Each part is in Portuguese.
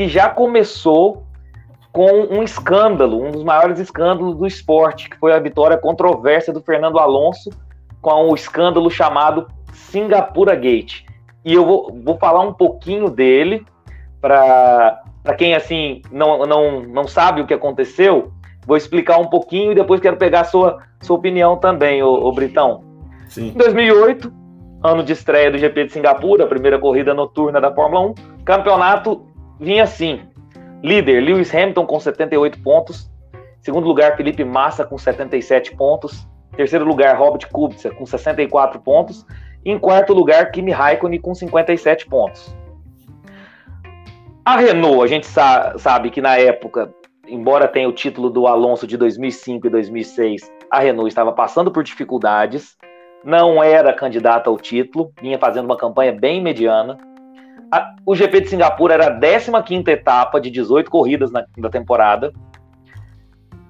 e já começou com um escândalo, um dos maiores escândalos do esporte, que foi a vitória controversa do Fernando Alonso com o escândalo chamado Singapura Gate. E eu vou, vou falar um pouquinho dele para quem assim não, não, não sabe o que aconteceu. Vou explicar um pouquinho e depois quero pegar a sua, sua opinião também, ô, ô Britão. Sim. Em 2008, ano de estreia do GP de Singapura, a primeira corrida noturna da Fórmula 1, campeonato vinha assim: líder Lewis Hamilton com 78 pontos, segundo lugar Felipe Massa com 77 pontos, terceiro lugar Robert Kubica com 64 pontos, e em quarto lugar Kimi Raikkonen com 57 pontos. A Renault, a gente sa sabe que na época, embora tenha o título do Alonso de 2005 e 2006, a Renault estava passando por dificuldades não era candidata ao título, vinha fazendo uma campanha bem mediana. A, o GP de Singapura era a 15 etapa de 18 corridas na, temporada.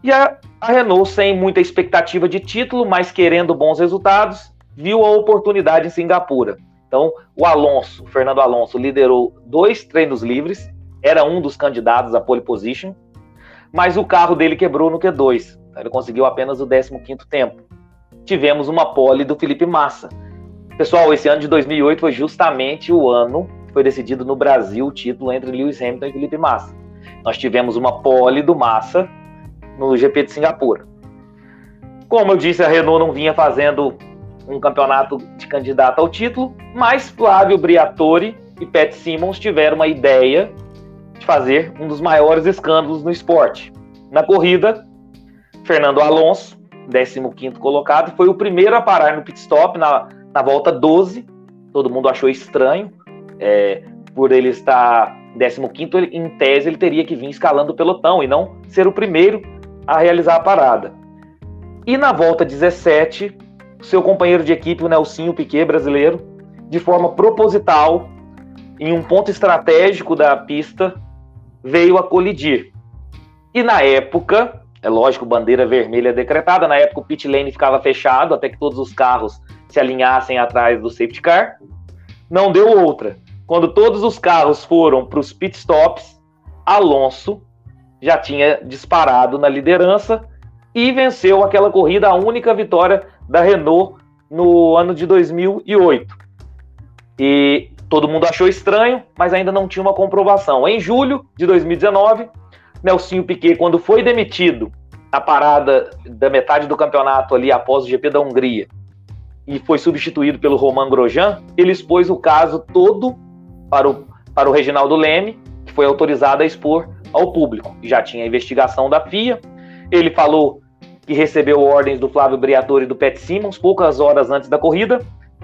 E a, a, Renault, sem muita expectativa de título, mas querendo bons resultados, viu a oportunidade em Singapura. Então, o Alonso, Fernando Alonso, liderou dois treinos livres, era um dos candidatos à pole position, mas o carro dele quebrou no Q2. Ele conseguiu apenas o 15 tempo tivemos uma pole do Felipe Massa. Pessoal, esse ano de 2008 foi justamente o ano foi decidido no Brasil o título entre Lewis Hamilton e Felipe Massa. Nós tivemos uma pole do Massa no GP de Singapura. Como eu disse, a Renault não vinha fazendo um campeonato de candidato ao título, mas Flávio Briatore e Pat Simmons tiveram uma ideia de fazer um dos maiores escândalos no esporte. Na corrida, Fernando Alonso 15 colocado, foi o primeiro a parar no pit stop na, na volta 12. Todo mundo achou estranho, é, por ele estar 15, ele, em tese ele teria que vir escalando o pelotão e não ser o primeiro a realizar a parada. E na volta 17, seu companheiro de equipe, o Nelsinho Piquet, brasileiro, de forma proposital, em um ponto estratégico da pista, veio a colidir. E na época, é lógico, bandeira vermelha decretada. Na época, o pit lane ficava fechado até que todos os carros se alinhassem atrás do safety car. Não deu outra. Quando todos os carros foram para os pit stops, Alonso já tinha disparado na liderança e venceu aquela corrida, a única vitória da Renault no ano de 2008. E todo mundo achou estranho, mas ainda não tinha uma comprovação. Em julho de 2019, Nelsinho Piquet, quando foi demitido na parada da metade do campeonato ali após o GP da Hungria e foi substituído pelo Romain Grosjean, ele expôs o caso todo para o, para o Reginaldo Leme, que foi autorizado a expor ao público. Já tinha a investigação da FIA, ele falou que recebeu ordens do Flávio Briatore e do Pat Simmons poucas horas antes da corrida,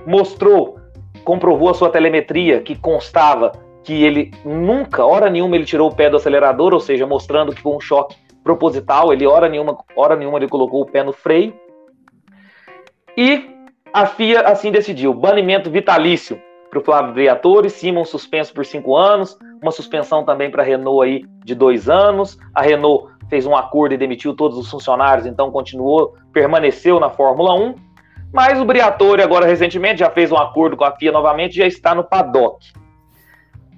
mostrou, comprovou a sua telemetria que constava que ele nunca, hora nenhuma, ele tirou o pé do acelerador, ou seja, mostrando que foi um choque proposital, ele hora nenhuma, hora nenhuma ele colocou o pé no freio. E a FIA assim decidiu, banimento vitalício para o Flávio Briatore, Simon suspenso por cinco anos, uma suspensão também para a Renault aí de dois anos. A Renault fez um acordo e demitiu todos os funcionários, então continuou, permaneceu na Fórmula 1. Mas o Briatore agora recentemente já fez um acordo com a FIA novamente, já está no paddock.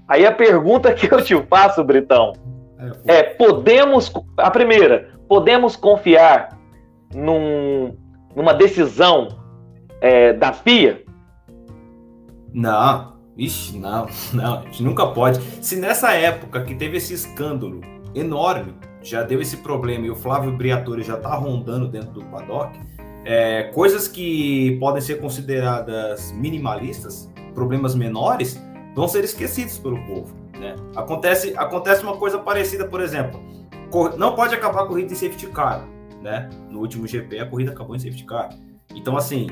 Aí a pergunta que eu te faço, Britão, é, é podemos. A primeira, podemos confiar num, numa decisão é, da FIA? Não, ixi, não, não, a gente nunca pode. Se nessa época que teve esse escândalo enorme, já deu esse problema e o Flávio Briatore já tá rondando dentro do paddock, é, coisas que podem ser consideradas minimalistas, problemas menores, vão ser esquecidos pelo povo. Né? Acontece, acontece uma coisa parecida, por exemplo, não pode acabar a corrida em safety car. Né? No último GP, a corrida acabou em safety car. Então, assim,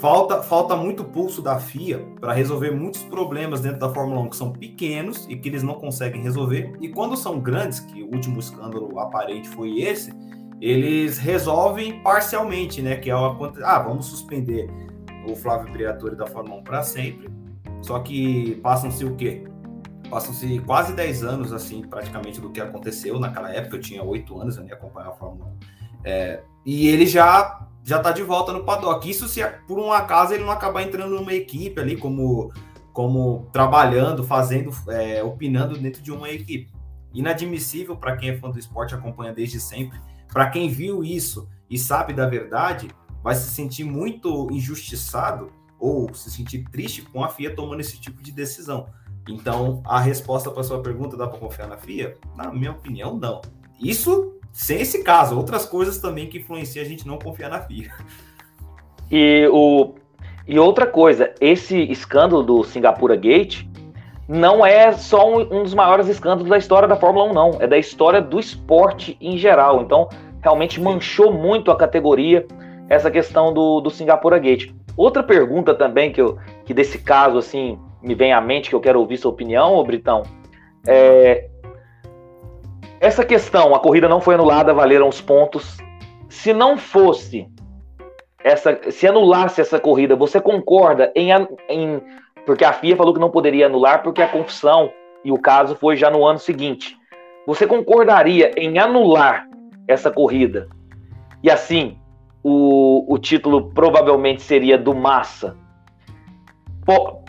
falta, falta muito pulso da FIA para resolver muitos problemas dentro da Fórmula 1 que são pequenos e que eles não conseguem resolver. E quando são grandes, que o último escândalo aparente foi esse, eles resolvem parcialmente, né? Que é o ah, vamos suspender o Flávio Briatore da Fórmula 1 para sempre só que passam-se o quê? Passam-se quase 10 anos, assim, praticamente, do que aconteceu naquela época. Eu tinha 8 anos, eu nem acompanhava a Fórmula 1. É, e ele já já tá de volta no paddock. Isso se por um acaso ele não acabar entrando numa equipe ali, como, como trabalhando, fazendo, é, opinando dentro de uma equipe. Inadmissível para quem é fã do esporte, acompanha desde sempre. Para quem viu isso e sabe da verdade, vai se sentir muito injustiçado ou se sentir triste com a FIA tomando esse tipo de decisão. Então, a resposta para sua pergunta dá para confiar na FIA? Na minha opinião, não. Isso sem esse caso, outras coisas também que influenciam a gente não confiar na FIA. E, o, e outra coisa, esse escândalo do Singapura Gate não é só um, um, dos maiores escândalos da história da Fórmula 1, não. É da história do esporte em geral. Então, realmente manchou muito a categoria essa questão do, do Singapura Gate. Outra pergunta também que, eu, que desse caso, assim, me vem à mente, que eu quero ouvir sua opinião, ô Britão, é, essa questão, a corrida não foi anulada, valeram os pontos. Se não fosse essa, se anulasse essa corrida, você concorda em, em porque a FIA falou que não poderia anular porque a confusão e o caso foi já no ano seguinte. Você concordaria em anular essa corrida? E assim, o, o título provavelmente seria do Massa.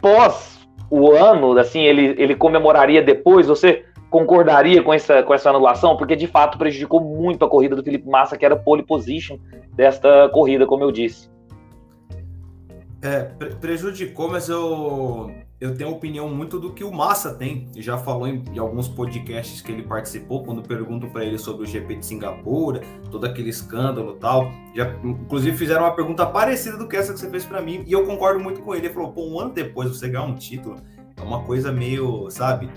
Pós o ano, assim, ele, ele comemoraria depois? Você concordaria com essa, com essa anulação, porque de fato prejudicou muito a corrida do Felipe Massa, que era pole position desta corrida, como eu disse. É, pre prejudicou, mas eu, eu tenho opinião muito do que o Massa tem. Já falou em, em alguns podcasts que ele participou, quando pergunto para ele sobre o GP de Singapura, todo aquele escândalo tal. Já, inclusive, fizeram uma pergunta parecida do que essa que você fez para mim, e eu concordo muito com ele. Ele falou: pô, um ano depois você ganhar um título, é uma coisa meio, sabe?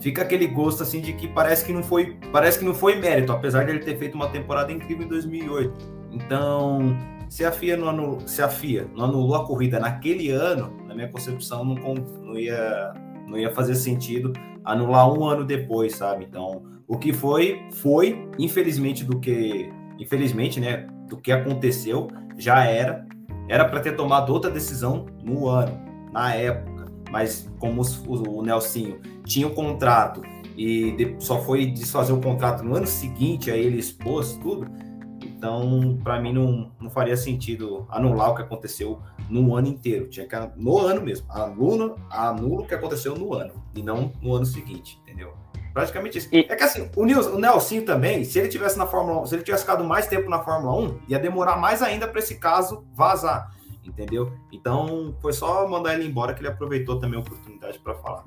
Fica aquele gosto assim de que parece que não foi, parece que não foi mérito, apesar de ele ter feito uma temporada incrível em 2008. Então, se a FIA não anulou, se a FIA não anulou a corrida naquele ano, na minha concepção não, não ia não ia fazer sentido anular um ano depois, sabe? Então, o que foi foi, infelizmente do que, infelizmente, né, do que aconteceu, já era era para ter tomado outra decisão no ano, na época, mas como os, o, o Nelsinho tinha o um contrato e só foi desfazer o contrato no ano seguinte, aí ele expôs tudo. Então, para mim, não, não faria sentido anular o que aconteceu no ano inteiro. Tinha que no ano mesmo. Anula, anula o que aconteceu no ano e não no ano seguinte, entendeu? Praticamente isso. E... É que assim, o, Nils, o Nelson também, se ele tivesse na Fórmula 1, se ele tivesse ficado mais tempo na Fórmula 1, ia demorar mais ainda para esse caso vazar, entendeu? Então, foi só mandar ele embora que ele aproveitou também a oportunidade para falar.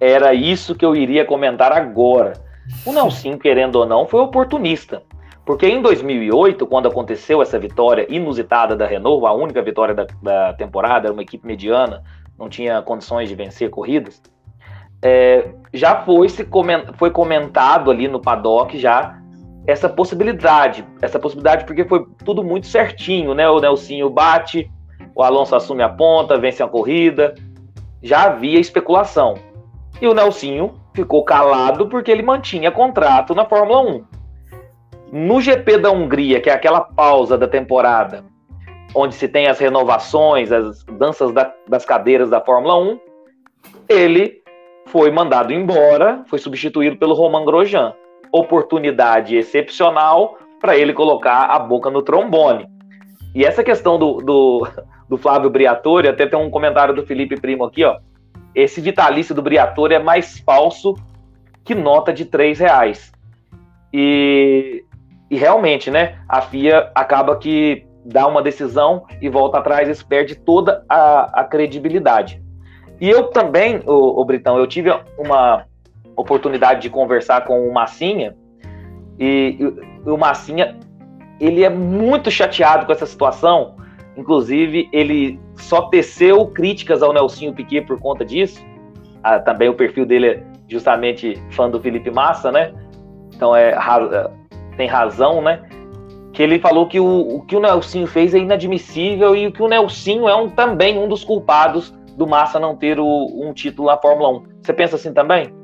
Era isso que eu iria comentar agora. O Nelson, querendo ou não, foi oportunista. Porque em 2008, quando aconteceu essa vitória inusitada da Renault, a única vitória da, da temporada, era uma equipe mediana, não tinha condições de vencer corridas, é, já foi, se coment, foi comentado ali no paddock já essa possibilidade. Essa possibilidade porque foi tudo muito certinho, né? O Nelsinho bate, o Alonso assume a ponta, vence a corrida. Já havia especulação. E o Nelsinho ficou calado porque ele mantinha contrato na Fórmula 1. No GP da Hungria, que é aquela pausa da temporada, onde se tem as renovações, as danças da, das cadeiras da Fórmula 1, ele foi mandado embora, foi substituído pelo Roman Grosjean. Oportunidade excepcional para ele colocar a boca no trombone. E essa questão do, do, do Flávio Briatore, até tem um comentário do Felipe Primo aqui, ó esse vitalício do Briatore é mais falso que nota de três reais. E, e realmente, né, a FIA acaba que dá uma decisão e volta atrás e perde toda a, a credibilidade. E eu também, o, o, Britão, eu tive uma oportunidade de conversar com o Massinha, e, e o Massinha, ele é muito chateado com essa situação, Inclusive, ele só teceu críticas ao Nelsinho Piquet por conta disso. Ah, também o perfil dele é justamente fã do Felipe Massa, né? Então é, é tem razão, né? Que ele falou que o, o que o Nelsinho fez é inadmissível e que o Nelsinho é um, também um dos culpados do Massa não ter o, um título na Fórmula 1. Você pensa assim também?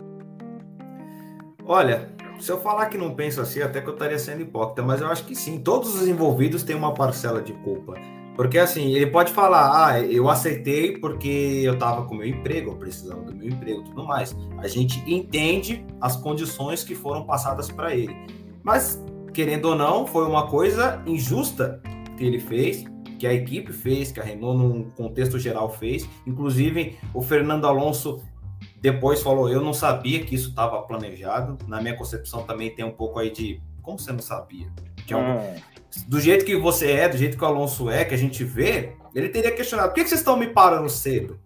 Olha, se eu falar que não penso assim, até que eu estaria sendo hipócrita, mas eu acho que sim, todos os envolvidos têm uma parcela de culpa. Porque assim, ele pode falar, ah, eu aceitei porque eu tava com meu emprego, eu precisava do meu emprego e tudo mais. A gente entende as condições que foram passadas para ele. Mas, querendo ou não, foi uma coisa injusta que ele fez, que a equipe fez, que a Renault, num contexto geral, fez. Inclusive, o Fernando Alonso depois falou: Eu não sabia que isso estava planejado. Na minha concepção, também tem um pouco aí de. Como você não sabia? Hum. Do jeito que você é, do jeito que o Alonso é, que a gente vê, ele teria questionado: Por que vocês estão me parando cedo?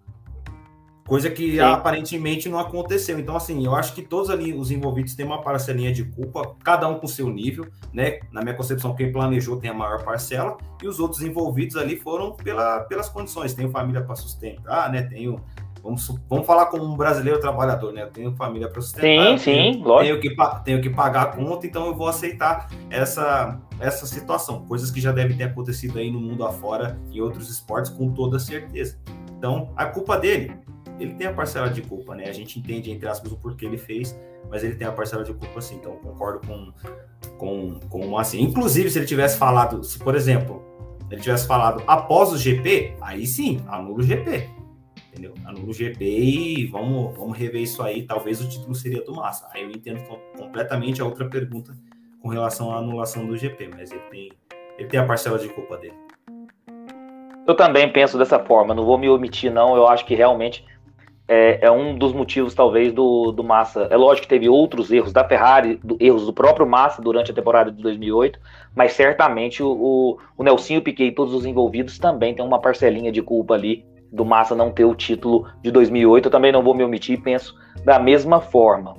Coisa que Sim. aparentemente não aconteceu. Então, assim, eu acho que todos ali os envolvidos têm uma parcelinha de culpa, cada um com seu nível, né? Na minha concepção, quem planejou tem a maior parcela, e os outros envolvidos ali foram pela, pelas condições. Tenho família para sustentar, né? Tenho. Vamos, vamos falar como um brasileiro trabalhador, né? Eu tenho família para sustentar. Sim, sim, tenho, lógico. Tenho que, tenho que pagar a conta, então eu vou aceitar essa, essa situação. Coisas que já devem ter acontecido aí no mundo afora, em outros esportes, com toda certeza. Então, a culpa dele ele tem a parcela de culpa, né? A gente entende, entre aspas, o porquê ele fez, mas ele tem a parcela de culpa sim. Então, concordo com, com, com assim. Inclusive, se ele tivesse falado, se, por exemplo, ele tivesse falado após o GP, aí sim, anula o GP. Entendeu? Anula o GP e vamos, vamos rever isso aí. Talvez o título seria do Massa. Aí eu entendo completamente a outra pergunta com relação à anulação do GP, mas ele tem, ele tem a parcela de culpa dele. Eu também penso dessa forma, não vou me omitir, não. Eu acho que realmente é, é, um dos motivos, talvez, do, do Massa. É lógico que teve outros erros da Ferrari, do, erros do próprio Massa durante a temporada de 2008, mas certamente o, o, o Nelsinho Piquet e todos os envolvidos também têm uma parcelinha de culpa ali do Massa não ter o título de 2008. Eu também não vou me omitir e penso da mesma forma.